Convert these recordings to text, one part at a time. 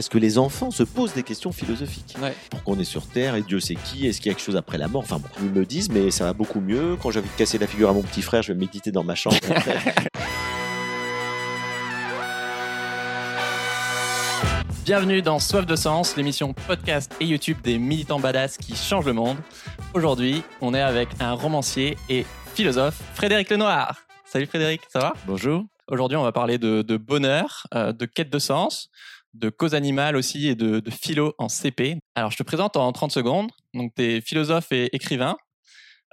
Parce que les enfants se posent des questions philosophiques. Ouais. Pourquoi on est sur Terre et Dieu c'est qui Est-ce qu'il y a quelque chose après la mort Enfin bon, ils me disent, mais ça va beaucoup mieux. Quand j'ai envie de casser la figure à mon petit frère, je vais méditer dans ma chambre. Bienvenue dans Soif de Sens, l'émission podcast et YouTube des militants badass qui changent le monde. Aujourd'hui, on est avec un romancier et philosophe, Frédéric Lenoir. Salut Frédéric, ça va? Bonjour. Aujourd'hui, on va parler de, de bonheur, euh, de quête de sens, de cause animale aussi et de, philo en CP. Alors, je te présente en 30 secondes. Donc, tu es philosophe et écrivain.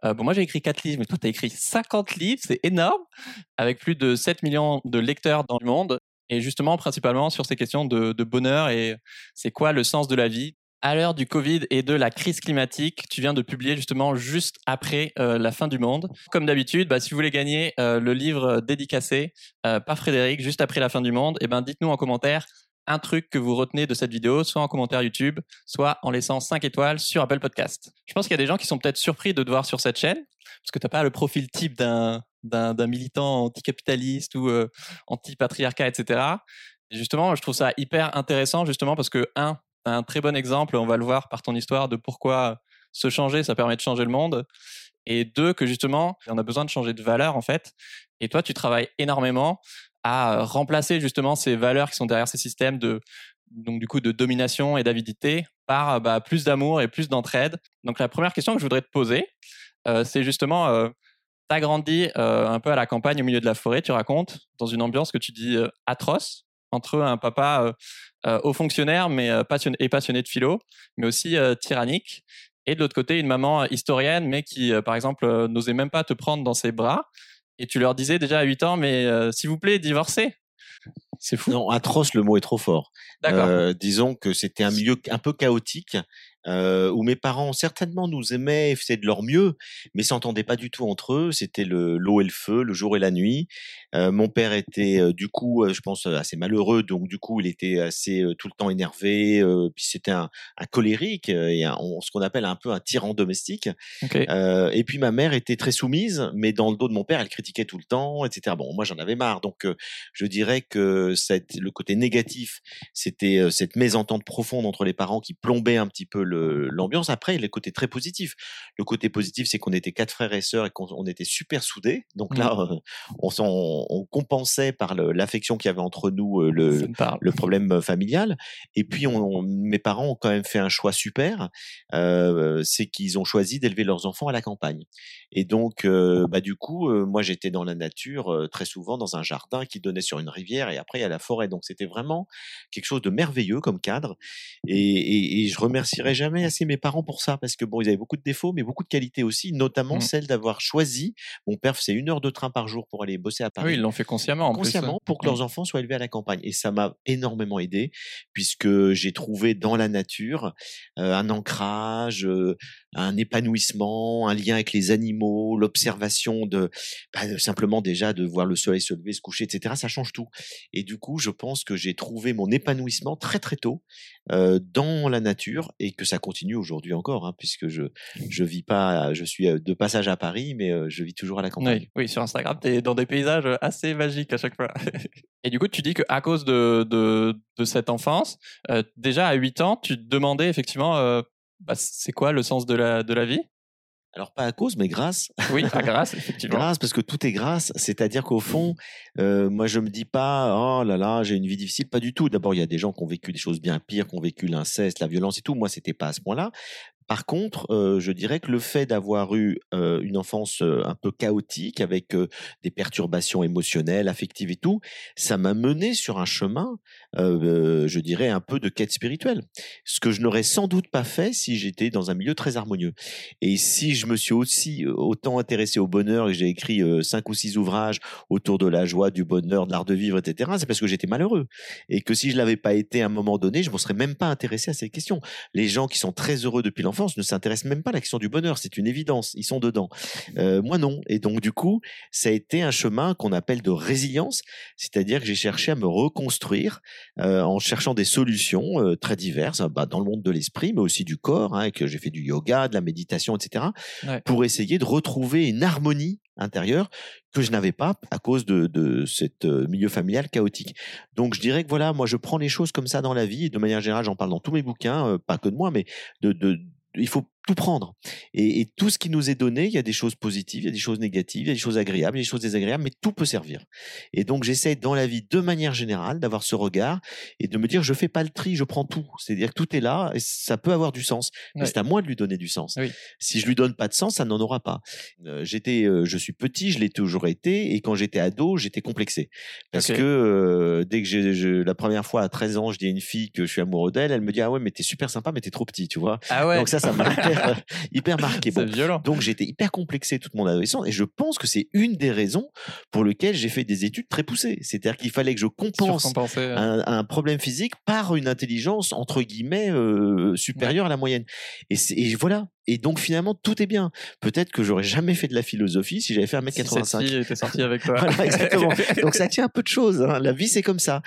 Euh, bon, moi, j'ai écrit 4 livres, mais toi, tu as écrit 50 livres, c'est énorme, avec plus de 7 millions de lecteurs dans le monde. Et justement, principalement sur ces questions de, bonheur et c'est quoi le sens de la vie. À l'heure du Covid et de la crise climatique, tu viens de publier justement juste après euh, la fin du monde. Comme d'habitude, bah, si vous voulez gagner euh, le livre dédicacé par Frédéric juste après la fin du monde, eh ben, dites-nous en commentaire un truc que vous retenez de cette vidéo, soit en commentaire YouTube, soit en laissant 5 étoiles sur Apple Podcast. Je pense qu'il y a des gens qui sont peut-être surpris de te voir sur cette chaîne, parce que tu n'as pas le profil type d'un militant anticapitaliste ou euh, anti-patriarcat, etc. Et justement, je trouve ça hyper intéressant, justement, parce que, un, tu un très bon exemple, on va le voir par ton histoire, de pourquoi se changer, ça permet de changer le monde. Et deux, que justement, on a besoin de changer de valeur, en fait. Et toi, tu travailles énormément à remplacer justement ces valeurs qui sont derrière ces systèmes de, donc du coup, de domination et d'avidité par bah, plus d'amour et plus d'entraide. Donc la première question que je voudrais te poser, euh, c'est justement, euh, tu as grandi euh, un peu à la campagne au milieu de la forêt, tu racontes, dans une ambiance que tu dis euh, atroce, entre un papa euh, euh, haut fonctionnaire mais euh, passionné, et passionné de philo, mais aussi euh, tyrannique. Et de l'autre côté, une maman euh, historienne, mais qui, euh, par exemple, euh, n'osait même pas te prendre dans ses bras. Et tu leur disais déjà à 8 ans, mais euh, s'il vous plaît, divorcez. C'est fou. non, atroce, le mot est trop fort. D'accord. Euh, disons que c'était un milieu un peu chaotique. Euh, où mes parents certainement nous aimaient, faisaient de leur mieux, mais s'entendaient pas du tout entre eux. C'était le l'eau et le feu, le jour et la nuit. Euh, mon père était euh, du coup, je pense, assez malheureux, donc du coup, il était assez tout le temps énervé. puis c'était un, un colérique et un- on- ce qu'on appelle un peu un tyran domestique. Et puis ma mère était très soumise, mais dans le dos de mon père, elle critiquait tout le temps, etc. Bon, moi j'en avais marre, donc je dirais que cette, le côté négatif, c'était cette mésentente profonde entre les parents qui plombait un petit peu le- l'ambiance. Après, le côté très positif. Le côté positif, c'est qu'on était quatre frères et sœurs et qu'on on était super soudés. Donc là, euh, on, compensait par l'affection qu'il y avait entre nous euh, le, problème euh, familial. Et puis, on, mes parents ont quand même fait un choix super. Euh, c'est qu'ils ont choisi d'élever leurs enfants à la campagne. Et donc, euh, bah, du coup, euh, moi, j'étais dans la nature très souvent dans un jardin qui donnait sur une rivière et après, il y a la forêt. Donc, c'était vraiment quelque chose de merveilleux comme cadre. Et, et, et je remercierai jamais assez mes parents pour ça parce que bon, ils avaient beaucoup de défauts, mais beaucoup de qualités aussi, notamment Mhm. celle d'avoir choisi. Mon père faisait une heure de train par jour pour aller bosser à Paris Oui, ils l'ont fait consciemment en consciemment plus. pour que Mm. leurs enfants soient élevés à la campagne. Et ça m'a énormément aidé puisque j'ai trouvé dans la nature euh, un ancrage, euh, un épanouissement, un lien avec les animaux, l'observation de, bah, de- simplement déjà de voir le soleil se lever, se coucher, etc. Ça change tout. Et du coup, je pense que j'ai trouvé mon épanouissement très très tôt euh, dans la nature et que ça continue aujourd'hui encore, hein, puisque je je vis pas, je suis euh, de passage à Paris, mais euh, je vis toujours à la campagne. Oui, oui, sur Instagram, tu es dans des paysages assez magiques à chaque fois. Et du coup, tu dis qu'à cause de, de, de cette enfance, euh, déjà à 8 ans, tu te demandais effectivement euh, bah, c'est quoi le sens de la, de la vie? Alors pas à cause, mais grâce. Oui, à grâce, effectivement. Grâce, parce que tout est grâce. C'est-à-dire qu'au fond, euh, moi, je me dis pas, oh là là, j'ai une vie difficile. Pas du tout. D'abord, il y a des gens qui ont vécu des choses bien pires, qui ont vécu l'inceste, la violence et tout. Moi, c'était pas à ce point-là. Par contre, euh, je dirais que le fait d'avoir eu euh, une enfance euh, un peu chaotique, avec des perturbations émotionnelles, affectives et tout, ça m'a mené sur un chemin, euh, euh, je dirais, un peu de quête spirituelle. Ce que je n'aurais sans doute pas fait si j'étais dans un milieu très harmonieux. Et si je me suis aussi euh, autant intéressé au bonheur et que j'ai écrit cinq ou six ouvrages autour de la joie, du bonheur, de l'art de vivre, etc., c'est parce que j'étais malheureux. Et que si je l'avais pas été à un moment donné, je ne me serais même pas intéressé à ces questions. Les gens qui sont très heureux depuis l'enfance ne s'intéressent même pas à la question du bonheur. C'est une évidence. Ils sont dedans. Moi, non. Et donc, du coup, ça a été un chemin qu'on appelle de résilience. C'est-à-dire que j'ai cherché à me reconstruire euh, en cherchant des solutions euh, très diverses bah, dans le monde de l'esprit, mais aussi du corps, hein, et que j'ai fait du yoga, de la méditation, etc., Ouais. pour essayer de retrouver une harmonie intérieure que je n'avais pas à cause de, de cet milieu familial chaotique. Donc je dirais que voilà, moi je prends les choses comme ça dans la vie et de manière générale, j'en parle dans tous mes bouquins, pas que de moi, mais de, de il faut tout prendre. Et, tout ce qui nous est donné, il y a des choses positives, il y a des choses négatives, il y a des choses agréables, il y a des choses désagréables, mais tout peut servir. Et donc j'essaie dans la vie, de manière générale, d'avoir ce regard et de me dire, je fais pas le tri, je prends tout. C'est-à-dire que tout est là et ça peut avoir du sens. Mais c'est à moi de lui donner du sens. Si je lui donne pas de sens, ça n'en aura pas. Euh, j'étais, euh, je suis petit, je l'ai toujours été, et quand j'étais ado, j'étais complexé. Parce que euh, dès que j'ai, la première fois à 13 ans, je dis à une fille que je suis amoureux d'elle, elle me dit, ah ouais, mais t'es super sympa, mais t'es trop petit, tu vois? Ah ouais. Donc ça, ça m'a hyper, marqué. Bon, violent. Donc j'étais hyper complexé toute mon adolescence et je pense que c'est une des raisons pour lesquelles j'ai fait des études très poussées. C'est-à-dire qu'il fallait que je compense un, problème physique par une intelligence entre guillemets euh, supérieure à la moyenne. Et, et voilà. Et donc finalement tout est bien. Peut-être que j'aurais jamais fait de la philosophie si j'avais fait 1m85. Si était sorti avec toi. voilà, exactement. donc ça tient un peu de choses. Hein. La vie c'est comme ça.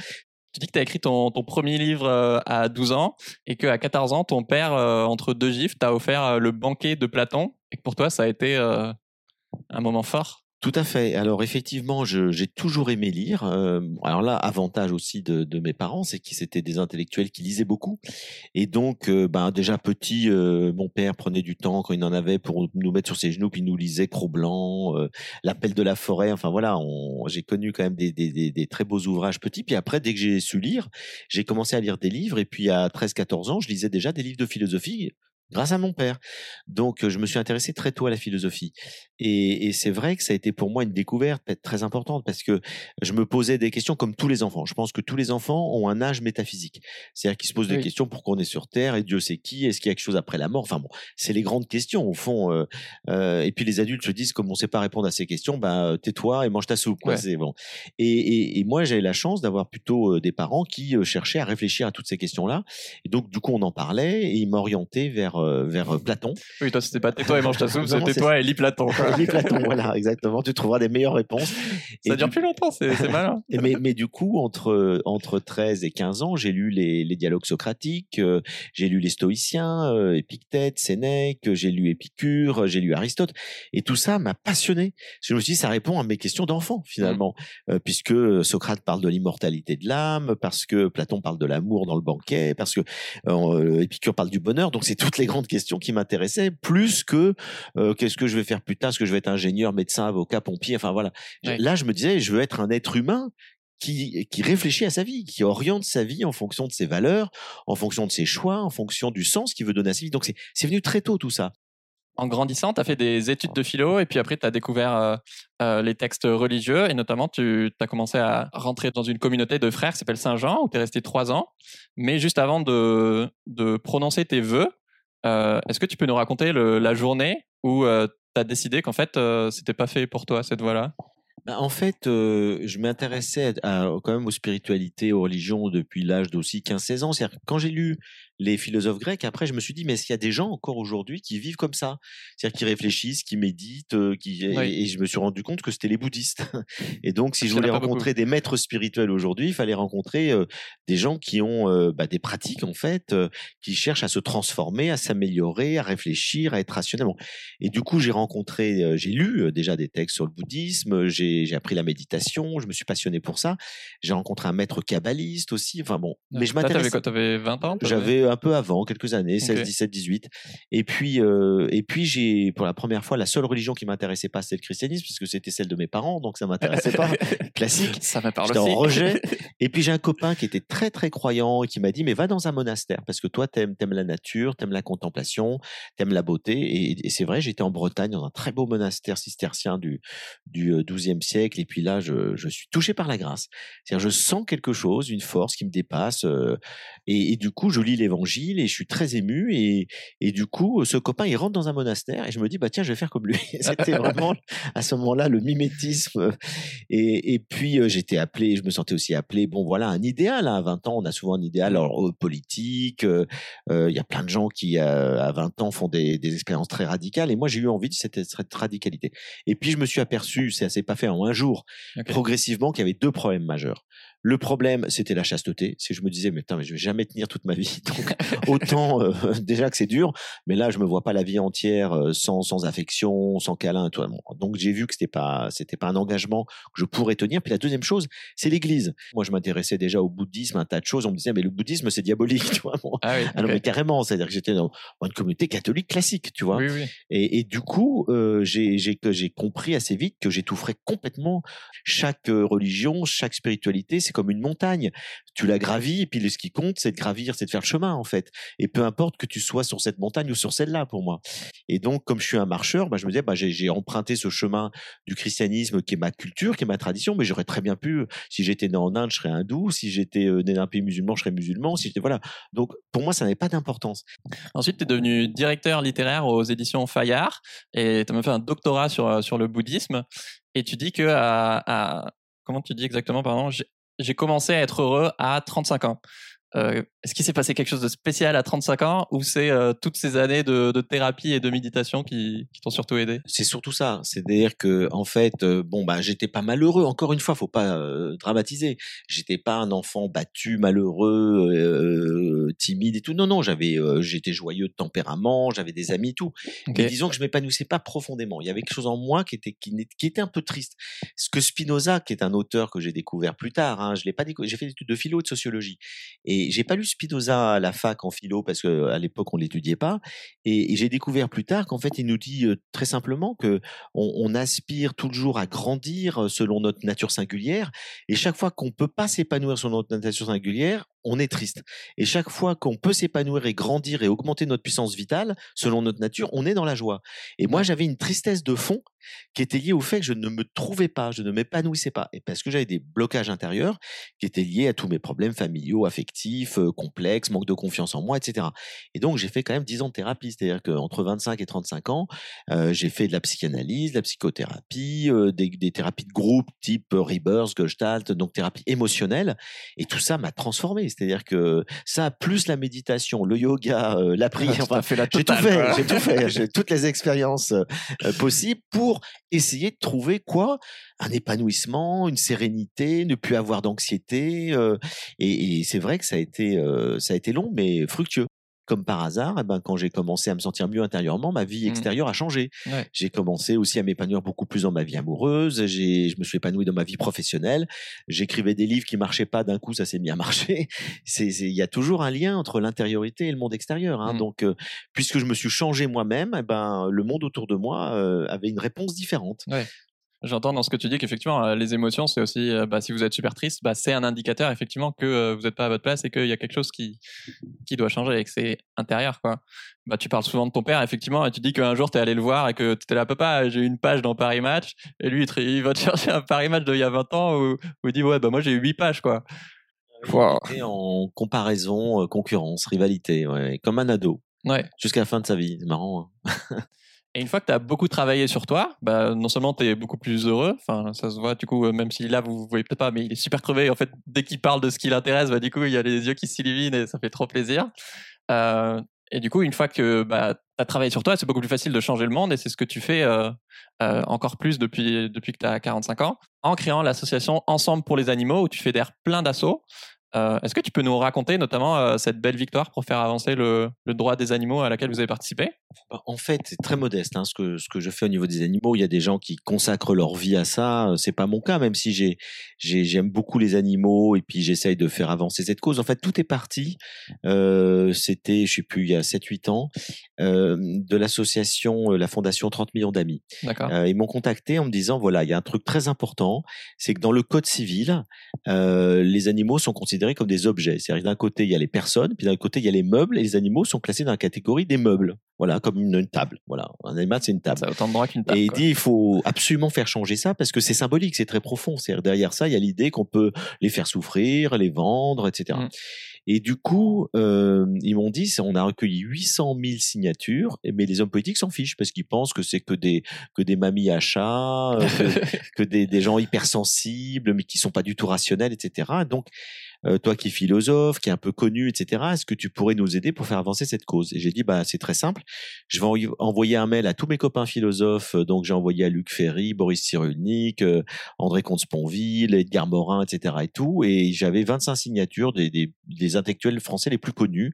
Tu dis que tu écrit ton, ton, premier livre euh, à 12 ans et qu'à 14 ans, ton père, euh, entre deux gifs, t'a offert euh, le banquet de Platon et que pour toi, ça a été un moment fort. Tout à fait. Alors effectivement, j'ai toujours aimé lire. Euh, alors là, avantage aussi de, de mes parents, c'est qu'ils étaient des intellectuels qui lisaient beaucoup. Et donc, euh, ben déjà petit, euh, mon père prenait du temps quand il en avait pour nous mettre sur ses genoux, puis nous lisait Cro-Blanc, L'appel de la forêt. Enfin voilà, j'ai connu quand même des, des, des, des, très beaux ouvrages petits. Puis après, dès que j'ai su lire, j'ai commencé à lire des livres. Et puis à 13-14 ans, je lisais déjà des livres de philosophie grâce à mon père. Donc, je me suis intéressé très tôt à la philosophie. Et, et c'est vrai que ça a été pour moi une découverte très importante parce que je me posais des questions comme tous les enfants. Je pense que tous les enfants ont un âge métaphysique. C'est-à-dire qu'ils se posent des questions pourquoi on est sur Terre et Dieu c'est qui Est-ce qu'il y a quelque chose après la mort? Enfin bon, c'est les grandes questions au fond. Euh, euh, et puis les adultes se disent comme on ne sait pas répondre à ces questions, bah tais-toi et mange ta soupe. Quoi. C'est bon. Et, et, et moi j'avais la chance d'avoir plutôt des parents qui cherchaient à réfléchir à toutes ces questions-là. Et donc du coup on en parlait et ils m'orientaient vers vers Platon. Oui, toi c'était pas tais-toi et mange ta soupe, c'était toi et lis Platon. Platon, voilà, exactement. Tu trouveras des meilleures réponses. Ça dure plus longtemps, c'est malin. mais, mais du coup, entre, entre 13 et 15 ans, j'ai lu les, les dialogues socratiques, euh, j'ai lu les stoïciens, euh, Épictète, Sénèque, j'ai lu Épicure, j'ai lu Aristote. Et tout ça m'a passionné. Je me suis dit, ça répond à mes questions d'enfant, finalement. Mmh. Euh, puisque Socrate parle de l'immortalité de l'âme, parce que Platon parle de l'amour dans le banquet, parce que Épicure parle du bonheur. Donc, c'est toutes les grandes questions qui m'intéressaient, plus que qu'est-ce que je vais faire plus tard, est-ce que je vais être ingénieur, médecin, avocat, pompier, enfin voilà. Là, je me disais, je veux être un être humain qui, qui réfléchit à sa vie, qui oriente sa vie en fonction de ses valeurs, en fonction de ses choix, en fonction du sens qu'il veut donner à sa vie. Donc c'est venu très tôt tout ça. En grandissant, tu as fait des études de philo et puis après tu as découvert euh, euh, les textes religieux et notamment tu as commencé à rentrer dans une communauté de frères qui s'appelle Saint-Jean où tu es resté trois ans. Mais juste avant de, de prononcer tes vœux, euh, est-ce que tu peux nous raconter la journée où tu as décidé qu'en fait, euh, c'était pas fait pour toi, cette voie-là? Bah, en fait, euh, je m'intéressais quand même aux spiritualités, aux religions depuis l'âge d'aussi 15-16 ans. C'est-à-dire quand j'ai lu les philosophes grecs. Après, je me suis dit, mais est-ce qu'il y a des gens encore aujourd'hui qui vivent comme ça? C'est-à-dire qui réfléchissent, qui méditent, euh, qui... Et, je me suis rendu compte que c'était les bouddhistes. Et donc, si je voulais rencontrer des maîtres spirituels aujourd'hui, il fallait rencontrer euh, des gens qui ont euh, bah, des pratiques, en fait, qui cherchent à se transformer, à s'améliorer, à réfléchir, à être rationnellement. Et du coup, j'ai rencontré, j'ai lu déjà des textes sur le bouddhisme, j'ai appris la méditation, je me suis passionné pour ça. J'ai rencontré un maître kabbaliste aussi. Enfin bon, mais je m'intéressais. T'avais quoi? T'avais 20 ans J'avais un peu avant, quelques années, 16, 17, 18. Et puis, euh, et puis j'ai, pour la première fois, la seule religion qui m'intéressait pas, c'était le christianisme, puisque c'était celle de mes parents, donc ça m'intéressait pas. Classique. Ça parle aussi. en rejet. Et puis j'ai un copain qui était très très croyant et qui m'a dit, mais va dans un monastère, parce que toi, t'aimes, aimes la nature, t'aimes la contemplation, t'aimes la beauté. Et, c'est vrai, j'étais en Bretagne dans un très beau monastère cistercien du, du 12e euh, siècle. Et puis là, je, je suis touché par la grâce. C'est-à-dire, je sens quelque chose, une force qui me dépasse. Euh, et, et du coup, je lis l'évangile et je suis très ému et, et du coup ce copain il rentre dans un monastère et je me dis bah tiens je vais faire comme lui. C'était vraiment à ce moment-là le mimétisme. Et, et puis euh, j'étais appelé je me sentais aussi appelé. Bon voilà un idéal hein. à 20 ans on a souvent un idéal alors euh, politique euh, il y a plein de gens qui à 20 ans font des, des expériences très radicales et moi j'ai eu envie de cette, cette, radicalité. Et puis je me suis aperçu c'est assez pas fait en un jour progressivement qu'il y avait deux problèmes majeurs Le problème, c'était la chasteté. C'est je me disais, mais, mais je vais jamais tenir toute ma vie. Donc, autant euh, déjà que c'est dur, mais là, je me vois pas la vie entière euh, sans, sans affection, sans câlin. Toi. Donc, j'ai vu que c'était pas, c'était pas un engagement que je pourrais tenir. Puis la deuxième chose, c'est l'Église. Moi, je m'intéressais déjà au bouddhisme, un tas de choses. On me disait, mais le bouddhisme, c'est diabolique, tu vois. Ah oui, ah non, mais carrément. C'est-à-dire que j'étais dans une communauté catholique classique, tu vois. Oui, oui. Et, et, du coup, euh, j'ai j'ai compris assez vite que j'étoufferais complètement chaque religion, chaque spiritualité. Comme une montagne. Tu la gravis, et puis ce qui compte, c'est de gravir, c'est de faire le chemin, en fait. Et peu importe que tu sois sur cette montagne ou sur celle-là, pour moi. Et donc, comme je suis un marcheur, bah, je me disais, bah, j'ai emprunté ce chemin du christianisme qui est ma culture, qui est ma tradition, mais j'aurais très bien pu, si j'étais né en Inde, je serais hindou, si j'étais né dans un pays musulman, je serais musulman, si j'étais, voilà. Donc, pour moi, ça n'avait pas d'importance. Ensuite, tu es devenu directeur littéraire aux éditions Fayard et tu as même fait un doctorat sur, sur le bouddhisme. Et tu dis que à, comment tu dis exactement, pardon, j'ai commencé à être heureux à 35 ans. Euh, est-ce qu'il s'est passé quelque chose de spécial à 35 ans ou c'est euh, toutes ces années de, de, thérapie et de méditation qui, qui t'ont surtout aidé? C'est surtout ça. C'est-à-dire que en fait, euh, bon bah j'étais pas malheureux. Encore une fois, faut pas dramatiser. J'étais pas un enfant battu, malheureux, timide et tout. Non non, j'avais, j'étais joyeux de tempérament, j'avais des amis et tout. Mais disons que je m'épanouissais pas profondément. Il y avait quelque chose en moi qui était qui, qui était un peu triste. Ce que Spinoza, qui est un auteur que j'ai découvert plus tard, hein, je l'ai pas découvert. J'ai fait des études de philo et de sociologie et j'ai pas lu Spinoza à la fac en philo parce que à l'époque on l'étudiait pas. Et, j'ai découvert plus tard qu'en fait il nous dit très simplement que on, aspire toujours à grandir selon notre nature singulière. Et chaque fois qu'on peut pas s'épanouir selon notre nature singulière, on est triste. Et chaque fois qu'on peut s'épanouir et grandir et augmenter notre puissance vitale, selon notre nature, on est dans la joie. Et moi, j'avais une tristesse de fond qui était liée au fait que je ne me trouvais pas, je ne m'épanouissais pas. Et parce que j'avais des blocages intérieurs qui étaient liés à tous mes problèmes familiaux, affectifs, euh, complexes, manque de confiance en moi, etc. Et donc, j'ai fait quand même 10 ans de thérapie. C'est-à-dire qu'entre 25 et 35 ans, euh, j'ai fait de la psychanalyse, de la psychothérapie, euh, des, des, thérapies de groupe type Rebirth, Gestalt, donc thérapie émotionnelle. Et tout ça m'a transformé. C'est-à-dire que ça, plus la méditation, le yoga, euh, la prière, enfin, j'ai tout fait, j'ai tout fait, j'ai toutes les expériences euh, euh, possibles pour essayer de trouver quoi? Un épanouissement, une sérénité, ne plus avoir d'anxiété. et, et c'est vrai que ça a été, ça a été long, mais fructueux comme par hasard, eh ben, quand j'ai commencé à me sentir mieux intérieurement, ma vie mmh. extérieure a changé. J'ai commencé aussi à m'épanouir beaucoup plus dans ma vie amoureuse. Je me suis épanoui dans ma vie professionnelle. J'écrivais des livres qui marchaient pas, d'un coup, ça s'est mis à marcher. Il y a toujours un lien entre l'intériorité et le monde extérieur. Hein. Mmh. Donc, euh, puisque je me suis changé moi-même, eh ben, le monde autour de moi euh, avait une réponse différente. J'entends dans ce que tu dis qu'effectivement, euh, les émotions, c'est aussi, euh, bah, si vous êtes super triste, bah, c'est un indicateur effectivement que euh, vous n'êtes pas à votre place et qu'il y a quelque chose qui, qui doit changer et que c'est intérieur. Quoi. Bah, tu parles souvent de ton père, effectivement, et tu dis qu'un jour, tu es allé le voir et que tu étais là, papa, j'ai une page dans Paris Match, et lui, il, va te chercher un Paris Match d'il y a 20 ans où, où il dit, ouais, bah, moi, j'ai eu 8 pages. quoi. Wow. En comparaison, concurrence, rivalité, ouais, comme un ado. Ouais. Jusqu'à la fin de sa vie, c'est marrant. Hein. Et une fois que tu as beaucoup travaillé sur toi, bah, non seulement tu es beaucoup plus heureux, enfin ça se voit du coup, euh, même si là vous, ne voyez peut-être pas, mais il est super crevé. En fait, dès qu'il parle de ce qui l'intéresse, bah, du coup il y a les yeux qui s'illuminent et ça fait trop plaisir. Euh, et du coup, une fois que bah, tu as travaillé sur toi, c'est beaucoup plus facile de changer le monde et c'est ce que tu fais euh, encore plus depuis, depuis que tu as 45 ans, en créant l'association Ensemble pour les animaux où tu fédères plein d'assauts euh, est-ce que tu peux nous raconter notamment euh, cette belle victoire pour faire avancer le, droit des animaux à laquelle vous avez participé? Bah, En fait, c'est très modeste hein, ce, que, ce que je fais au niveau des animaux. Il y a des gens qui consacrent leur vie à ça. Euh, c'est pas mon cas, même si j'ai, j'aime beaucoup les animaux et puis j'essaye de faire avancer cette cause. En fait, tout est parti. c'était, je sais plus, il y a 7-8 ans, de l'association, la fondation 30 millions d'amis. ils m'ont contacté en me disant voilà, il y a un truc très important, c'est que dans le code civil, les animaux sont considérés comme des objets. C'est-à-dire d'un côté, il y a les personnes, puis d'un côté, il y a les meubles, et les animaux sont classés dans la catégorie des meubles. Voilà, comme une, table. Voilà, un animal, c'est une table. Ça a autant de droits qu'une table. Et il dit, il faut absolument faire changer ça parce que c'est symbolique, c'est très profond. C'est-à-dire derrière ça, il y a l'idée qu'on peut les faire souffrir, les vendre, etc. Et du coup, euh, ils m'ont dit, on a recueilli 800 000 signatures, mais les hommes politiques s'en fichent parce qu'ils pensent que c'est que des que des mamies à chat, euh, que, que des, des, gens hypersensibles, mais qui sont pas du tout rationnels, etc. Donc, euh, toi qui es philosophe, qui est un peu connu, etc. Est-ce que tu pourrais nous aider pour faire avancer cette cause? Et j'ai dit, bah c'est très simple. Je vais envoyer un mail à tous mes copains philosophes. Donc j'ai envoyé à Luc Ferry, Boris Cyrulnik, André Comte-Sponville, Edgar Morin, etc. Et tout. Et j'avais 25 signatures des, des, des, intellectuels français les plus connus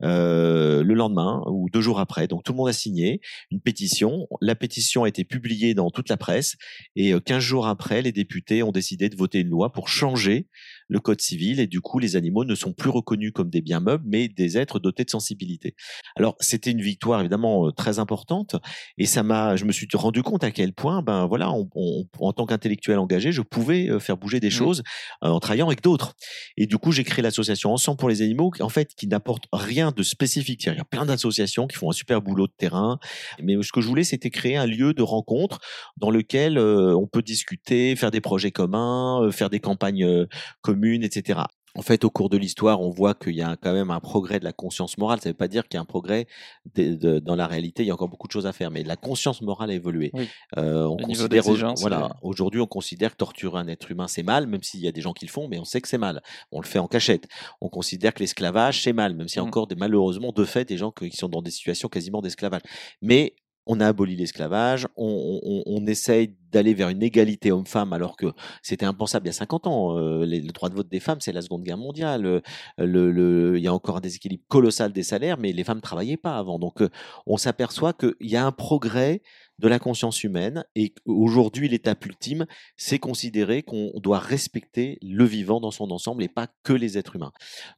le lendemain ou deux jours après. Donc tout le monde a signé une pétition. La pétition a été publiée dans toute la presse et 15 jours après, les députés ont décidé de voter une loi pour changer le code civil et du coup les animaux ne sont plus reconnus comme des biens meubles mais des êtres dotés de sensibilité. Alors c'était une victoire évidemment très importante et ça m'a je me suis rendu compte à quel point ben voilà en tant qu'intellectuel engagé je pouvais faire bouger des mmh. choses en travaillant avec d'autres et du coup j'ai créé l'association Ensemble pour les animaux en fait qui n'apporte rien de spécifique il y a plein d'associations qui font un super boulot de terrain mais ce que je voulais c'était créer un lieu de rencontre dans lequel on peut discuter faire des projets communs faire des campagnes communes etc. En fait, au cours de l'histoire, on voit qu'il y a quand même un progrès de la conscience morale. Ça ne veut pas dire qu'il y a un progrès dans la réalité. Il y a encore beaucoup de choses à faire, mais la conscience morale a évolué. Euh, on considère, voilà, aujourd'hui, on considère que torturer un être humain c'est mal, même s'il y a des gens qui le font, mais on sait que c'est mal. On le fait en cachette. On considère que l'esclavage c'est mal, même s'il y a mmh. encore des, malheureusement de fait des gens qui sont dans des situations quasiment d'esclavage. Mais on a aboli l'esclavage, on, essaye d'aller vers une égalité homme-femme alors que c'était impensable il y a 50 ans. Euh, les, le droit de vote des femmes, c'est la Seconde Guerre mondiale. Euh, le, il y a encore un déséquilibre colossal des salaires, mais les femmes travaillaient pas avant. Donc euh, on s'aperçoit qu'il y a un progrès de la conscience humaine et aujourd'hui l'étape ultime, c'est considérer qu'on doit respecter le vivant dans son ensemble et pas que les êtres humains.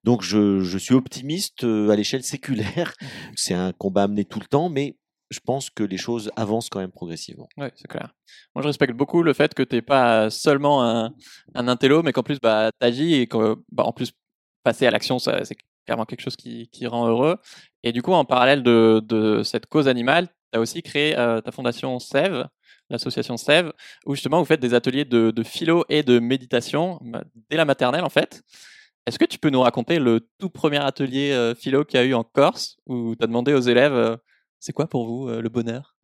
Donc je, je suis optimiste à l'échelle séculaire. C'est un combat amené tout le temps, mais je pense que les choses avancent quand même progressivement. Oui, c'est clair. Moi, je respecte beaucoup le fait que tu n'es pas seulement un, un intello, mais qu'en plus, bah, tu agis et qu'en bah, plus, passer à l'action, c'est clairement quelque chose qui, qui, rend heureux. Et du coup, en parallèle de, de cette cause animale, tu as aussi créé euh, ta fondation SEV, l'association SEV, où justement vous faites des ateliers de, de philo et de méditation bah, dès la maternelle, en fait. Est-ce que tu peux nous raconter le tout premier atelier euh, philo qu'il y a eu en Corse, où tu as demandé aux élèves euh, c'est quoi pour vous le bonheur?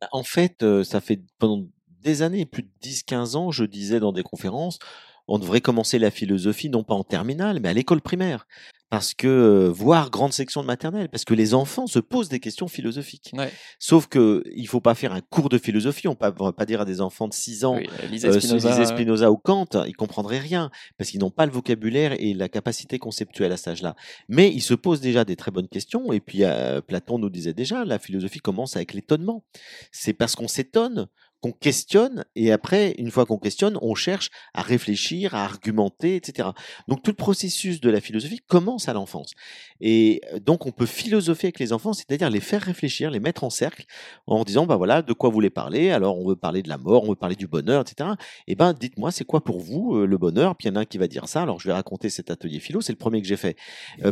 Bah, En fait, ça fait pendant des années, plus de 10-15 ans, je disais dans des conférences, on devrait commencer la philosophie non pas en terminale, mais à l'école primaire parce que voir grande section de maternelle, parce que les enfants se posent des questions philosophiques. Sauf que il faut pas faire un cours de philosophie. On ne va pas dire à des enfants de 6 ans, oui, lisez Spinoza, Spinoza ou Kant, ils comprendraient rien parce qu'ils n'ont pas le vocabulaire et la capacité conceptuelle à cet âge-là. Mais ils se posent déjà des très bonnes questions. Et puis Platon nous disait déjà, la philosophie commence avec l'étonnement. C'est parce qu'on s'étonne qu'on questionne et après, une fois qu'on questionne, on cherche à réfléchir, à argumenter, etc. Donc tout le processus de la philosophie commence à l'enfance. Et donc on peut philosopher avec les enfants, c'est-à-dire les faire réfléchir, les mettre en cercle en disant, bah voilà, de quoi vous voulez parler? Alors on veut parler de la mort, on veut parler du bonheur, etc. Et ben dites-moi, c'est quoi pour vous le bonheur? Puis il y en a un qui va dire ça. Alors je vais raconter cet atelier philo, c'est le premier que j'ai fait.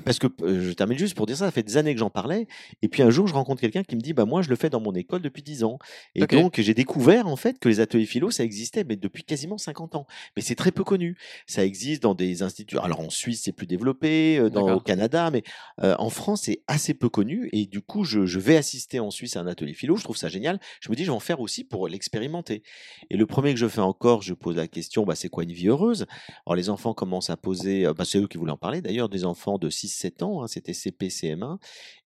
parce que je termine juste pour dire ça, ça fait des années que j'en parlais. Et puis un jour, je rencontre quelqu'un qui me dit, bah moi je le fais dans mon école depuis 10 ans. Et donc j'ai découvert en fait que les ateliers philo, ça existait, mais depuis quasiment 50 ans. Mais c'est très peu connu. Ça existe dans des instituts. Alors en Suisse, c'est plus développé, euh, dans, au Canada, mais euh, en France, c'est assez peu connu. Et du coup, je, vais assister en Suisse à un atelier philo. Je trouve ça génial. Je me dis, je vais en faire aussi pour l'expérimenter. Et le premier que je fais encore, je pose la question, bah, c'est quoi une vie heureuse? Alors les enfants commencent à poser, euh, bah, c'est eux qui voulaient en parler d'ailleurs, des enfants de 6-7 ans, hein, c'était CP, CM1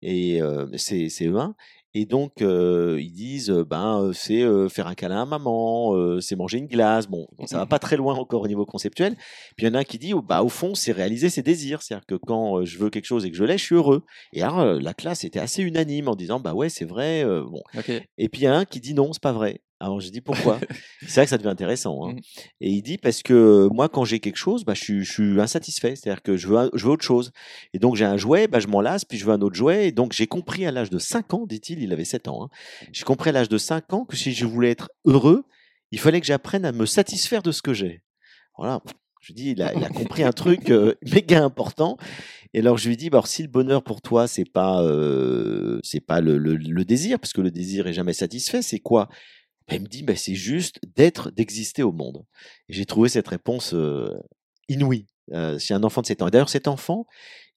et CE1. Et donc, ils disent, ben, c'est faire un câlin à maman, c'est manger une glace. Bon, ça va pas très loin encore au niveau conceptuel. Puis il y en a un qui dit, bah, au fond, c'est réaliser ses désirs. C'est-à-dire que quand je veux quelque chose et que je l'ai, je suis heureux. Et alors, la classe était assez unanime en disant, bah ouais, c'est vrai. bon. Et puis il y a un qui dit, non, c'est pas vrai. Alors je dis pourquoi C'est vrai que ça devient intéressant. Hein. Mmh. Et il dit parce que moi quand j'ai quelque chose, bah, je, suis, insatisfait, c'est-à-dire que je veux, je veux autre chose. Et donc j'ai un jouet, bah, je m'en lasse, puis je veux un autre jouet. Et donc j'ai compris à l'âge de 5 ans, dit-il, il avait 7 ans, hein, j'ai compris à l'âge de 5 ans que si je voulais être heureux, il fallait que j'apprenne à me satisfaire de ce que j'ai. Voilà. Je dis, il a, il a compris un truc euh, méga important. Et alors je lui dis, bah, si le bonheur pour toi c'est pas euh, c'est pas le, le, désir, parce que le désir est jamais satisfait, c'est quoi? Elle me dit, bah, c'est juste d'être, d'exister au monde. J'ai trouvé cette réponse inouïe chez un enfant de 7 ans. Et d'ailleurs, cet enfant,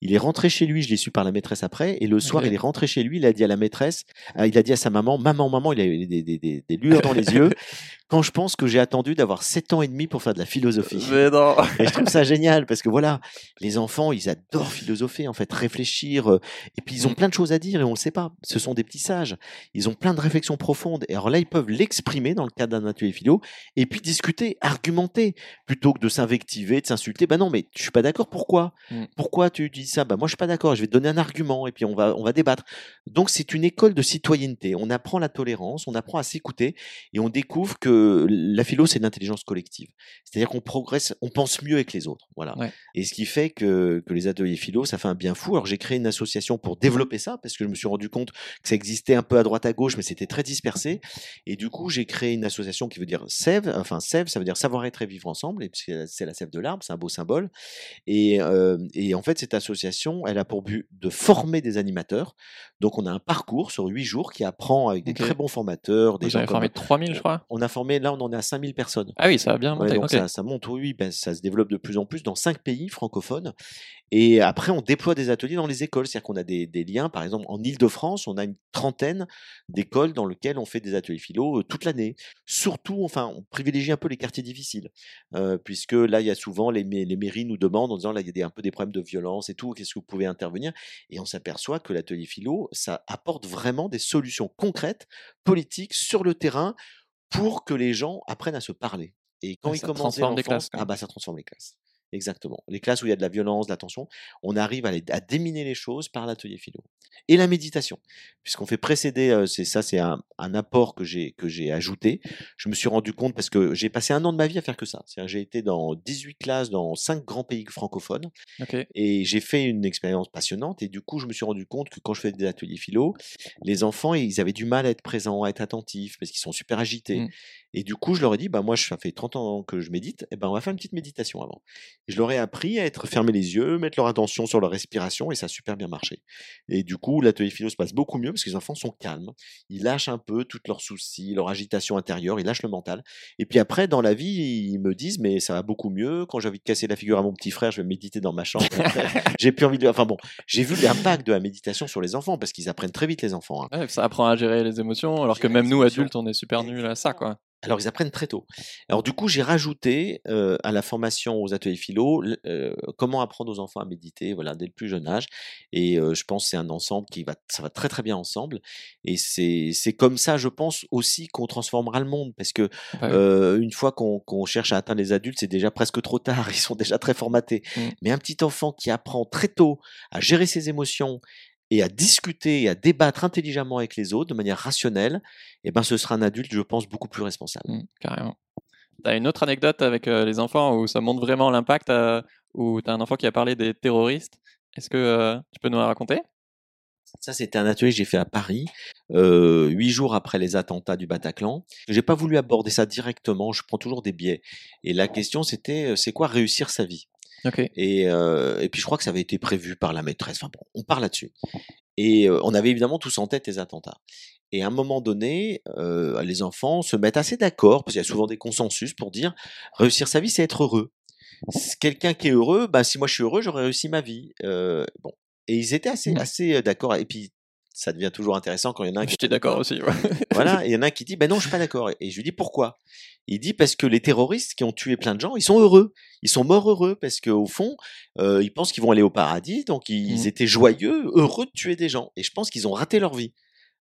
il est rentré chez lui, je l'ai su par la maîtresse après, et le soir, il est rentré chez lui, il a dit à la maîtresse, il a dit à sa maman, maman, maman, il a eu des, des, des, lueurs dans les yeux. quand je pense que j'ai attendu d'avoir 7 ans et demi pour faire de la philosophie. Mais non. Et je trouve ça génial parce que voilà, les enfants, ils adorent philosopher, en fait, réfléchir. euh, Et puis, ils ont Mm. plein de choses à dire et on le sait pas. Ce sont des petits sages. Ils ont plein de réflexions profondes. Et alors là, ils peuvent l'exprimer dans le cadre d'un atelier philo et puis discuter, argumenter, plutôt que de s'invectiver, de s'insulter. Ben non, mais je suis pas d'accord. Pourquoi? Mm. Pourquoi tu dis ça? Ben moi, je suis pas d'accord. Je vais te donner un argument et puis on va, on va débattre. Donc, c'est une école de citoyenneté. On apprend la tolérance, on apprend à s'écouter et on découvre que la philo, c'est l'intelligence collective. C'est-à-dire qu'on progresse, on pense mieux avec les autres. Voilà. Ouais. Et ce qui fait que, que les ateliers philo, ça fait un bien fou. Alors j'ai créé une association pour développer ça, parce que je me suis rendu compte que ça existait un peu à droite à gauche, mais c'était très dispersé. Et du coup, j'ai créé une association qui veut dire SEV, enfin SEV, ça veut dire savoir-être et vivre ensemble, et puis c'est la sève de l'arbre, c'est un beau symbole. Et, euh, et en fait, cette association, elle a pour but de former des animateurs. Donc on a un parcours sur huit jours qui apprend avec des très bons formateurs, des Vous gens avez comme... formé 3000, je crois. On a formé, là on en est à 5000 personnes. Ah oui, ça a bien Ouais, monté. donc ça, ça monte, oui, ben, ça se développe de plus en plus dans cinq pays francophones. Et après, on déploie des ateliers dans les écoles. C'est-à-dire qu'on a des, des liens, par exemple, en Ile-de-France, on a une trentaine d'écoles dans lesquelles on fait des ateliers philo euh, toute l'année. Surtout, enfin, on privilégie un peu les quartiers difficiles, euh, puisque là, il y a souvent, les, les mairies nous demandent en disant, là, il y a des, un peu des problèmes de violence et tout, qu'est-ce que vous pouvez intervenir? Et on s'aperçoit que l'atelier philo, ça apporte vraiment des solutions concrètes, politiques, sur le terrain, pour que les gens apprennent à se parler. Et quand ils commencent l'enfance, classes, ah bah ça transforme les classes. Exactement. Les classes où il y a de la violence, de la tension, on arrive à, les- à déminer les choses par l'atelier philo. Et la méditation, puisqu'on fait précéder, euh, c'est ça, c'est un, un apport que j'ai que j'ai ajouté. Je me suis rendu compte parce que j'ai passé un an de ma vie à faire que ça. J'ai été dans 18 classes dans 5 grands pays francophones. Et j'ai fait une expérience passionnante. Et du coup, je me suis rendu compte que quand je faisais des ateliers philo, les enfants, ils avaient du mal à être présents, à être attentifs, parce qu'ils sont super agités. Mm. Et du coup, je leur ai dit, bah, moi, ça fait 30 ans que je médite, et ben, on va faire une petite méditation avant. Je leur ai appris à être fermer les yeux, mettre leur attention sur leur respiration, et ça a super bien marché. Et du coup, l'atelier philo se passe beaucoup mieux parce que les enfants sont calmes. Ils lâchent un peu tous leurs soucis, leur agitation intérieure, ils lâchent le mental. Et puis après, dans la vie, ils me disent, mais ça va beaucoup mieux. Quand j'ai envie de casser la figure à mon petit frère, je vais méditer dans ma chambre. j'ai plus envie de. Enfin bon, j'ai vu l'impact de la méditation sur les enfants parce qu'ils apprennent très vite, les enfants. hein. Ouais, ça apprend à gérer les émotions, alors que même nous, émotions. adultes, on est super nuls à ça, quoi. Alors, ils apprennent très tôt. Alors, du coup, j'ai rajouté euh, à la formation aux ateliers philo euh, comment apprendre aux enfants à méditer, voilà, dès le plus jeune âge. Et euh, je pense que c'est un ensemble qui va, ça va très très bien ensemble. Et c'est c'est comme ça, je pense aussi qu'on transformera le monde, parce que Bah euh, une fois qu'on qu'on cherche à atteindre les adultes, c'est déjà presque trop tard. Ils sont déjà très formatés. Mm. Mais un petit enfant qui apprend très tôt à gérer ses émotions et à discuter et à débattre intelligemment avec les autres de manière rationnelle, eh ben, ce sera un adulte, je pense, beaucoup plus responsable. Mm, carrément. T'as une autre anecdote avec euh, les enfants où ça montre vraiment l'impact, euh, où t'as un enfant qui a parlé des terroristes. Est-ce que euh, tu peux nous la raconter? Ça, c'était un atelier que j'ai fait à Paris, euh, huit jours après les attentats du Bataclan. J'ai pas voulu aborder ça directement, je prends toujours des biais. Et la question, c'était, c'est quoi réussir sa vie? Et, euh, et puis je crois que ça avait été prévu par la maîtresse. Enfin bon, on part là-dessus. Et euh, on avait évidemment tous en tête les attentats. Et à un moment donné, euh, les enfants se mettent assez d'accord, parce qu'il y a souvent des consensus pour dire réussir sa vie, c'est être heureux. Quelqu'un qui est heureux, bah, si moi je suis heureux, j'aurais réussi ma vie. Bon. Et ils étaient assez, Mm. assez d'accord. Et puis, ça devient toujours intéressant quand il y en a un qui J'étais d'accord aussi. ouais. voilà, il y en a un qui dit, ben non, je suis pas d'accord. Et je lui dis, pourquoi? Il dit, parce que les terroristes qui ont tué plein de gens, ils sont heureux. Ils sont morts heureux, parce qu'au fond, euh, ils pensent qu'ils vont aller au paradis, donc ils Mhm. étaient joyeux, heureux de tuer des gens. Et je pense qu'ils ont raté leur vie.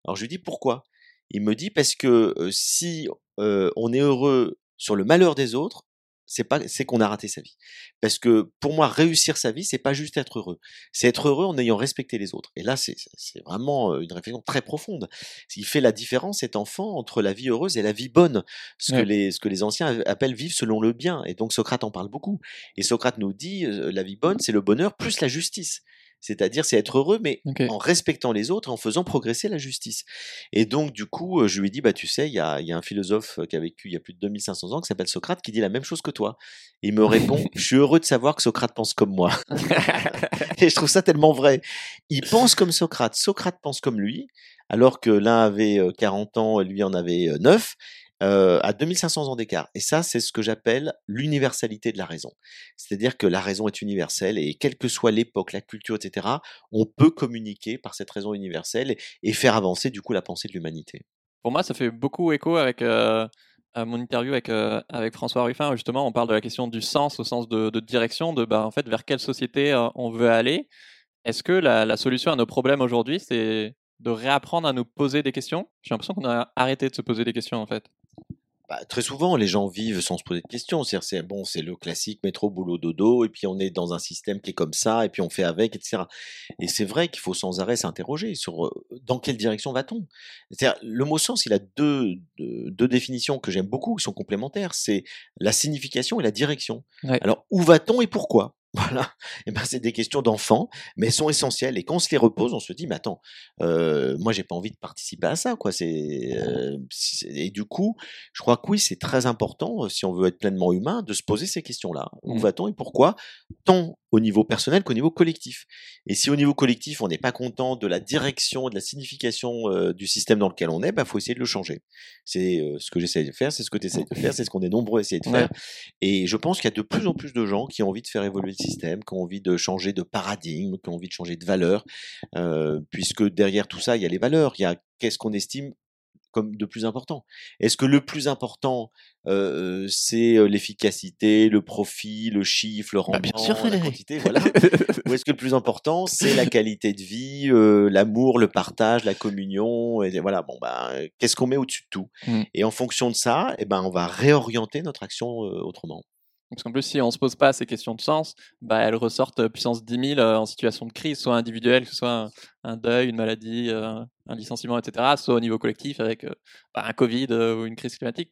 Alors je lui dis, pourquoi? Il me dit, parce que euh, si euh, on est heureux sur le malheur des autres, c'est pas c'est qu'on a raté sa vie. Parce que pour moi réussir sa vie c'est pas juste être heureux. C'est être heureux en ayant respecté les autres. Et là c'est c'est vraiment euh, une réflexion très profonde. Il fait la différence cet enfant entre la vie heureuse et la vie bonne. Ce que les ce que les anciens appellent vivre selon le bien. Et donc Socrate en parle beaucoup. Et Socrate nous dit euh, la vie bonne c'est le bonheur plus la justice c'est-à-dire c'est être heureux mais en respectant les autres et en faisant progresser la justice. Et donc du coup euh, je lui ai dit bah tu sais il y a, il y a un philosophe euh, qui a vécu il y a plus de 2500 ans qui s'appelle Socrate qui dit la même chose que toi. Et il me répond je suis heureux de savoir que Socrate pense comme moi. Et je trouve ça tellement vrai. Il pense comme Socrate. Socrate pense comme lui, alors que l'un avait euh, 40 ans et lui en avait euh, 9, euh, à 2500 ans d'écart. Et ça, c'est ce que j'appelle l'universalité de la raison. C'est-à-dire que la raison est universelle et quelle que soit l'époque, la culture, etc., on peut communiquer par cette raison universelle et, faire avancer du coup la pensée de l'humanité. Pour moi, ça fait beaucoup écho avec euh, mon interview avec, avec François Ruffin, justement, on parle de la question du sens au sens de, direction, de bah, en fait, vers quelle société on veut aller. Est-ce que la, solution à nos problèmes aujourd'hui, c'est de réapprendre à nous poser des questions? J'ai l'impression qu'on a arrêté de se poser des questions, en fait. Bah, très souvent, les gens vivent sans se poser de questions. C'est bon, c'est le classique métro, boulot, dodo, et puis on est dans un système qui est comme ça, et puis on fait avec, etc. Et c'est vrai qu'il faut sans arrêt s'interroger sur dans quelle direction va-t-on? Le mot sens, il a deux, deux, définitions que j'aime beaucoup, qui sont complémentaires. C'est la signification et la direction. Alors, où va-t-on et pourquoi? Voilà, et ben c'est des questions d'enfants, mais elles sont essentielles. Et quand on se les repose, on se dit, mais attends, euh, moi j'ai pas envie de participer à ça, quoi. C'est euh, et du coup, je crois que oui, c'est très important si on veut être pleinement humain de se poser ces questions-là. Où mmh. va-t-on et pourquoi Tant au niveau personnel qu'au niveau collectif. Et si au niveau collectif, on n'est pas content de la direction, de la signification euh, du système dans lequel on est, il bah, faut essayer de le changer. C'est euh, ce que j'essaie de faire, c'est ce que tu essaies de faire, c'est ce qu'on est nombreux à essayer de faire. Et je pense qu'il y a de plus en plus de gens qui ont envie de faire évoluer le système, qui ont envie de changer de paradigme, qui ont envie de changer de valeur, euh, puisque derrière tout ça, il y a les valeurs, il y a qu'est-ce qu'on estime comme de plus important. Est-ce que le plus important, c'est l'efficacité, le profit, le chiffre, le bah, rendement, la quantité, voilà. Ou est-ce que le plus important, c'est la qualité de vie, l'amour, le partage, la communion et voilà, bon bah qu'est-ce qu'on met au-dessus de tout? Mmh. Et en fonction de ça, eh ben on va réorienter notre action autrement. Parce qu'en plus, si on ne se pose pas ces questions de sens, bah, elles ressortent puissance 10 000 en situation de crise, soit individuelle, que ce soit un, deuil, une maladie, un licenciement, etc., soit au niveau collectif avec bah, un Covid ou une crise climatique.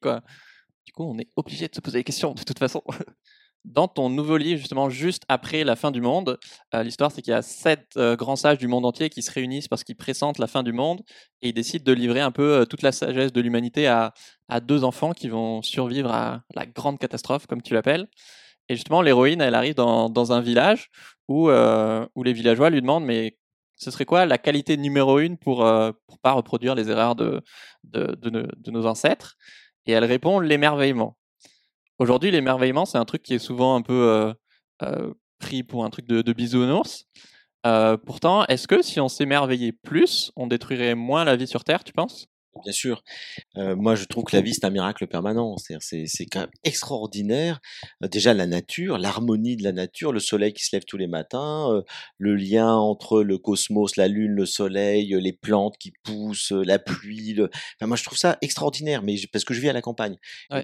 Du coup, on est obligé de se poser des questions de toute façon. Dans ton nouveau livre, justement, juste après la fin du monde, euh, l'histoire c'est qu'il y a sept euh, grands sages du monde entier qui se réunissent parce qu'ils pressentent la fin du monde et ils décident de livrer un peu euh, toute la sagesse de l'humanité à, deux enfants qui vont survivre à la grande catastrophe, comme tu l'appelles. Et justement, l'héroïne, elle arrive dans, un village où, où les villageois lui demandent mais ce serait quoi la qualité numéro une pour ne pas reproduire les erreurs de, de nos ancêtres? Et elle répond l'émerveillement. Aujourd'hui, l'émerveillement, c'est un truc qui est souvent un peu euh, euh, pris pour un truc de, de bisounours. Euh, pourtant, est-ce que si on s'émerveillait plus, on détruirait moins la vie sur Terre, tu penses? Bien sûr. Euh, moi, je trouve que la vie, c'est un miracle permanent. C'est, c'est quand même extraordinaire. Euh, déjà, la nature, l'harmonie de la nature, le soleil qui se lève tous les matins, euh, le lien entre le cosmos, la lune, le soleil, les plantes qui poussent, la pluie. Enfin, moi, je trouve ça extraordinaire, mais parce que je vis à la campagne.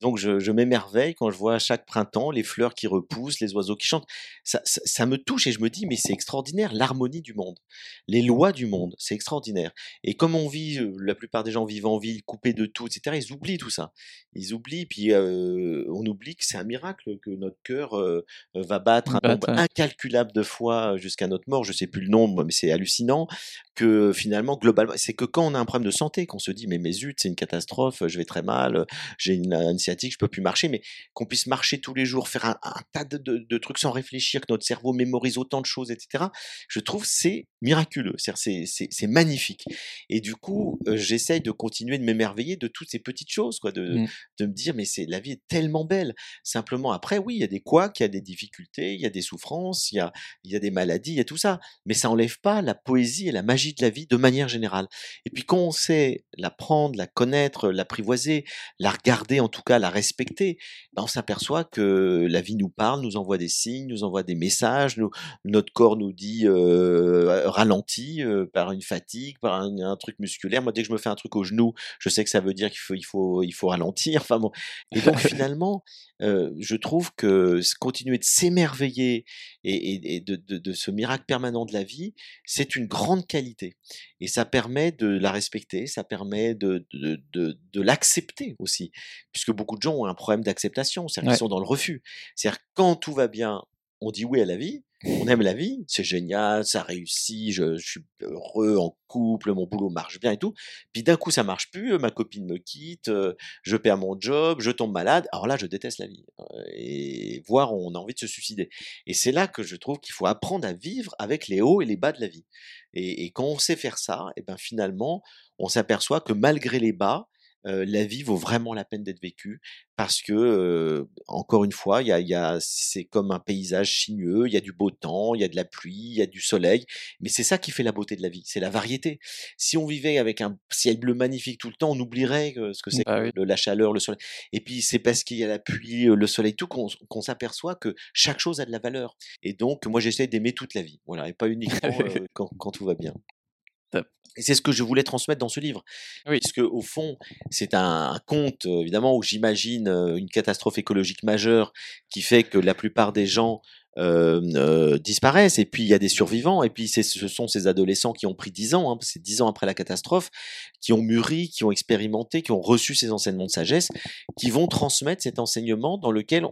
Donc, je, je, m'émerveille quand je vois chaque printemps les fleurs qui repoussent, les oiseaux qui chantent. Ça, ça, ça me touche et je me dis, mais c'est extraordinaire, l'harmonie du monde, les lois du monde, c'est extraordinaire. Et comme on vit, la plupart des gens vivent vivent en ville, coupés de tout, etc. Ils oublient tout ça. Ils oublient, puis on oublie que c'est un miracle que notre cœur va battre un nombre incalculable de fois jusqu'à notre mort. Je sais plus le nombre, mais c'est hallucinant que finalement, globalement, c'est que quand on a un problème de santé, qu'on se dit, mais mes zut, c'est une catastrophe, je vais très mal, j'ai une, une sciatique, je peux plus marcher, mais qu'on puisse marcher tous les jours, faire un, tas de, trucs sans réfléchir, que notre cerveau mémorise autant de choses, etc. Je trouve c'est miraculeux, c'est magnifique. Et du coup, j'essaye de continuer de m'émerveiller de toutes ces petites choses, quoi, de, mmh. de me dire, mais c'est la vie est tellement belle. Simplement, après, oui, il y a des couacs, il y a des difficultés, il y a des souffrances, il y a, il y a des maladies, il y a tout ça. Mais ça enlève pas la poésie et la magie de la vie de manière générale. Et puis quand on sait la prendre, la connaître, l'apprivoiser, la regarder en tout cas, la respecter, ben on s'aperçoit que la vie nous parle, nous envoie des signes, nous envoie des messages, nous, notre corps nous dit euh, ralenti euh, par une fatigue, par un, truc musculaire. Moi, dès que je me fais un truc au genou, je sais que ça veut dire qu'il faut, il faut, il faut ralentir. Enfin bon. Et donc finalement, euh, je trouve que continuer de s'émerveiller et, et, de, de, de, ce miracle permanent de la vie, c'est une grande qualité. Et ça permet de la respecter, ça permet de, de l'accepter aussi. Puisque beaucoup de gens ont un problème d'acceptation, c'est-à-dire qu'ils sont dans le refus. C'est-à-dire quand tout va bien, on dit oui à la vie, on aime la vie, c'est génial, ça réussit, je, suis heureux en couple, mon boulot marche bien et tout. Puis d'un coup, ça marche plus, ma copine me quitte, je perds mon job, je tombe malade. Alors là, je déteste la vie. Et voire, on a envie de se suicider. Et c'est là que je trouve qu'il faut apprendre à vivre avec les hauts et les bas de la vie. Et, quand on sait faire ça, et ben finalement, on s'aperçoit que malgré les bas, la vie vaut vraiment la peine d'être vécue parce que, encore une fois, y a, y a, c'est comme un paysage sinueux, il y a du beau temps, il y a de la pluie, il y a du soleil, mais c'est ça qui fait la beauté de la vie, c'est la variété. Si on vivait avec un ciel bleu magnifique tout le temps, on oublierait ce que c'est Bah oui. la chaleur, le soleil. Et puis c'est parce qu'il y a la pluie, le soleil, tout qu'on s'aperçoit que chaque chose a de la valeur. Et donc, moi, j'essaie d'aimer toute la vie, voilà, et pas uniquement quand, quand tout va bien. Et c'est ce que je voulais transmettre dans ce livre. Oui. Puisque, au fond, c'est un, un conte, euh, évidemment, où j'imagine euh, une catastrophe écologique majeure qui fait que la plupart des gens euh, euh, disparaissent. Et puis, il y a des survivants. Et puis, ce sont ces adolescents qui ont pris 10 ans, hein, c'est 10 ans après la catastrophe, qui ont mûri, qui ont expérimenté, qui ont reçu ces enseignements de sagesse, qui vont transmettre cet enseignement dans lequel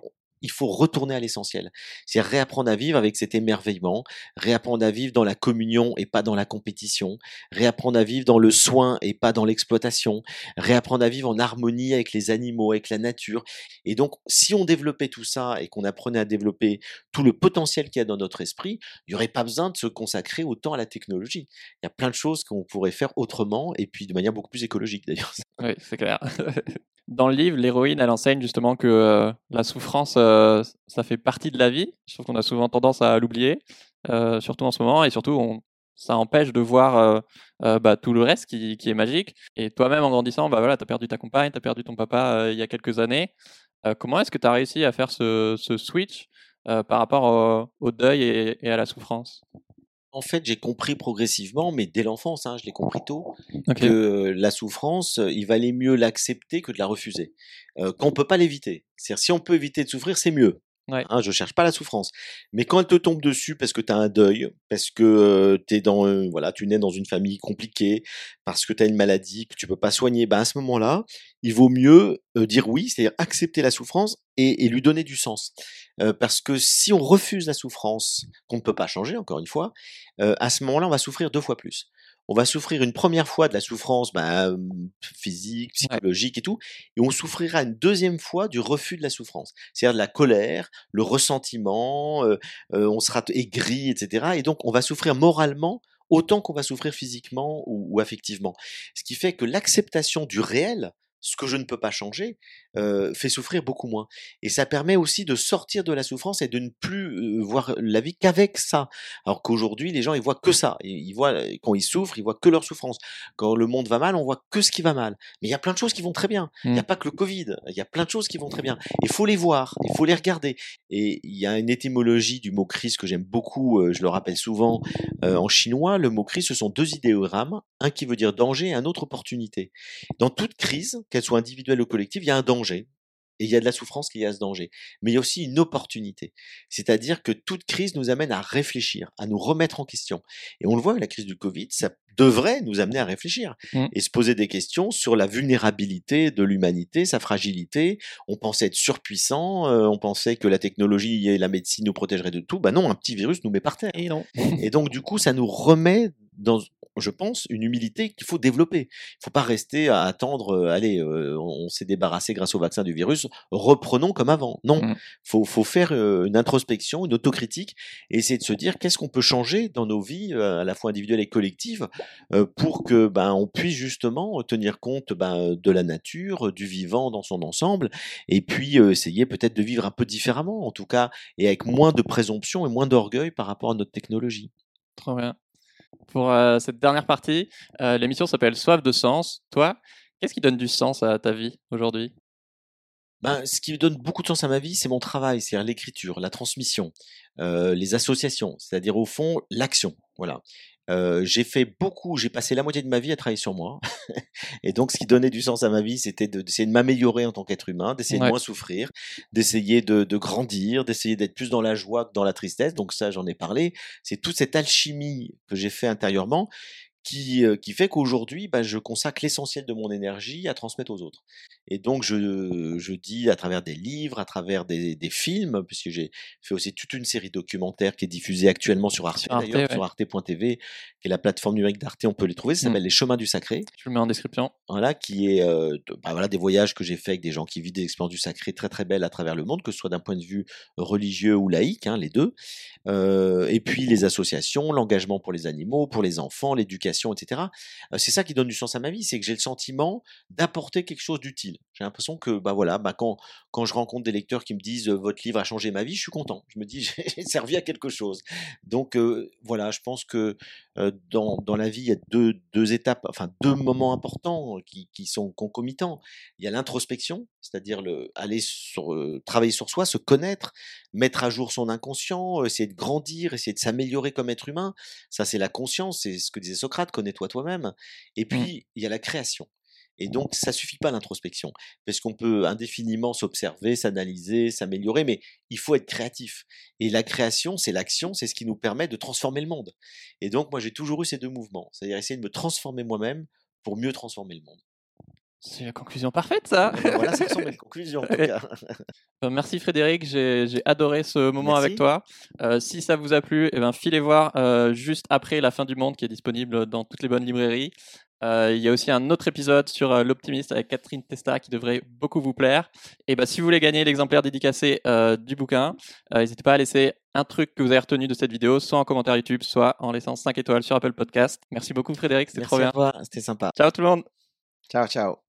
il faut retourner à l'essentiel. C'est réapprendre à vivre avec cet émerveillement, réapprendre à vivre dans la communion et pas dans la compétition, réapprendre à vivre dans le soin et pas dans l'exploitation, réapprendre à vivre en harmonie avec les animaux, avec la nature. Et donc, si on développait tout ça et qu'on apprenait à développer tout le potentiel qu'il y a dans notre esprit, il n'y aurait pas besoin de se consacrer autant à la technologie. Il y a plein de choses qu'on pourrait faire autrement et puis de manière beaucoup plus écologique d'ailleurs. Oui, c'est clair. Dans le livre, l'héroïne, elle enseigne justement que euh, la souffrance, euh, ça fait partie de la vie. Je trouve qu'on a souvent tendance à l'oublier, euh, surtout en ce moment, et surtout, ça empêche de voir bah, tout le reste qui, est magique. Et toi-même, en grandissant, bah, voilà, tu as perdu ta compagne, tu as perdu ton papa il y a quelques années. Comment est-ce que tu as réussi à faire ce, switch par rapport au, deuil et à la souffrance? En fait, j'ai compris progressivement, mais dès l'enfance, hein, je l'ai compris tôt, que la souffrance, euh, il valait mieux l'accepter que de la refuser. Euh, quand on peut pas l'éviter. C'est-à-dire, si on peut éviter de souffrir, c'est mieux. Ouais. Hein, je cherche pas la souffrance. Mais quand elle te tombe dessus parce que tu as un deuil, parce que t'es dans, voilà, tu nais dans une famille compliquée, parce que tu as une maladie que tu peux pas soigner, ben à ce moment-là, il vaut mieux dire oui, c'est-à-dire accepter la souffrance et, et lui donner du sens. Parce que si on refuse la souffrance, qu'on ne peut pas changer, encore une fois, à ce moment-là, on va souffrir deux fois plus. On va souffrir une première fois de la souffrance euh, physique, psychologique et tout, et on souffrira une deuxième fois du refus de la souffrance, c'est-à-dire de la colère, le ressentiment, euh, euh, on sera aigri, etc. Et donc on va souffrir moralement autant qu'on va souffrir physiquement ou, ou affectivement. Ce qui fait que l'acceptation du réel, ce que je ne peux pas changer, euh, fait souffrir beaucoup moins. Et ça permet aussi de sortir de la souffrance et de ne plus euh, voir la vie qu'avec ça. Alors qu'aujourd'hui, les gens, ils voient que ça. Ils, voient, euh, quand ils souffrent, ils voient que leur souffrance. Quand le monde va mal, on voit que ce qui va mal. Mais il y a plein de choses qui vont très bien. Il n'y a Mm. pas que le Covid. Il y a plein de choses qui vont très bien. Il faut les voir, il faut les regarder. Et il y a une étymologie du mot crise que j'aime beaucoup, euh, je le rappelle souvent, euh, en chinois, le mot crise, ce sont deux idéogrammes, un qui veut dire danger et un autre opportunité. Dans toute crise, qu'elle soit individuelle ou collective, il y a un danger. Et il y a de la souffrance qui est à ce danger. Mais il y a aussi une opportunité. C'est-à-dire que toute crise nous amène à réfléchir, à nous remettre en question. Et on le voit, la crise du Covid, ça devrait nous amener à réfléchir Mm. et se poser des questions sur la vulnérabilité de l'humanité, sa fragilité. On pensait être surpuissant, euh, on pensait que la technologie et la médecine nous protégeraient de tout. Bah non, un petit virus nous met par terre. Et non. Et donc, du coup, ça nous remet dans, je pense, une humilité qu'il faut développer. Il faut pas rester à attendre, euh, allez, euh, on, on s'est débarrassé grâce au vaccin du virus, reprenons comme avant. Non, Mm. faut, faut faire euh, une introspection, une autocritique, et essayer de se dire qu'est-ce qu'on peut changer dans nos vies, à la fois individuelles et collectives, pour que ben, on puisse justement tenir compte ben, de la nature, du vivant dans son ensemble, et puis essayer peut-être de vivre un peu différemment, en tout cas, et avec moins de présomption et moins d'orgueil par rapport à notre technologie. Trop bien. Pour euh, cette dernière partie, euh, l'émission s'appelle Soif de sens. Toi, qu'est-ce qui donne du sens à ta vie aujourd'hui? Ben, ce qui donne beaucoup de sens à ma vie, c'est mon travail, c'est-à-dire l'écriture, la transmission, euh, les associations, c'est-à-dire au fond l'action. Voilà. Euh, j'ai fait beaucoup, j'ai passé la moitié de ma vie à travailler sur moi. Et donc, ce qui donnait du sens à ma vie, c'était de- d'essayer de, m'améliorer en tant qu'être humain, d'essayer Ouais. de moins souffrir, d'essayer de, de grandir, d'essayer d'être plus dans la joie que dans la tristesse. Donc ça, j'en ai parlé. C'est toute cette alchimie que j'ai fait intérieurement qui, euh, qui fait qu'aujourd'hui, bah, je consacre l'essentiel de mon énergie à transmettre aux autres. Et donc, je, je dis à travers des livres, à travers des, des films, puisque j'ai fait aussi toute une série documentaire qui est diffusée actuellement sur Arte, d'ailleurs, ouais. sur arte.tv, qui est la plateforme numérique d'Arte, on peut les trouver, ça Mm. s'appelle Les Chemins du Sacré Je le mets en description. voilà, qui est euh, bah, voilà, des voyages que j'ai fait avec des gens qui vivent des expériences du sacré très très belles à travers le monde, que ce soit d'un point de vue religieux ou laïque, hein, les deux. Euh, et puis les associations, l'engagement pour les animaux, pour les enfants, l'éducation l'éducation, etc. c'est ça qui donne du sens à ma vie, c'est que j'ai le sentiment d'apporter quelque chose d'utile. J'ai l'impression que bah voilà, bah quand quand je rencontre des lecteurs qui me disent votre livre a changé ma vie, je suis content. Je me dis j'ai servi à quelque chose. Donc voilà, je pense que dans, dans la vie il y a deux, deux étapes, enfin deux moments importants qui, qui sont concomitants. Il y a l'introspection, c'est-à-dire le aller sur, travailler sur soi, se connaître, mettre à jour son inconscient, essayer de grandir, essayer de s'améliorer comme être humain. Ça c'est la conscience, c'est ce que disait Socrate, connais-toi toi-même. Et mmh. puis il y a la création. Et donc, ça suffit pas l'introspection, parce qu'on peut indéfiniment s'observer, s'analyser, s'améliorer, mais il faut être créatif. Et la création, c'est l'action, c'est ce qui nous permet de transformer le monde. Et donc, moi, j'ai toujours eu ces deux mouvements, c'est-à-dire essayer de me transformer moi-même pour mieux transformer le monde. C'est la conclusion parfaite, ça. Ben voilà, ça ressemble à une conclusion. En tout cas. Ben, merci Frédéric, j'ai adoré ce moment avec toi. Euh, si ça vous a plu, eh ben, filez voir euh, juste après La fin du monde qui est disponible dans toutes les bonnes librairies. Euh, il y a aussi un autre épisode sur euh, l'optimiste avec Catherine Testa qui devrait beaucoup vous plaire. Et bah, si vous voulez gagner l'exemplaire dédicacé euh, du bouquin, n'hésitez pas à laisser un truc que vous avez retenu de cette vidéo, soit en commentaire YouTube, soit en laissant 5 étoiles sur Apple Podcast. Merci beaucoup Frédéric, c'était trop bien. C'était sympa. Ciao tout le monde. Ciao, ciao.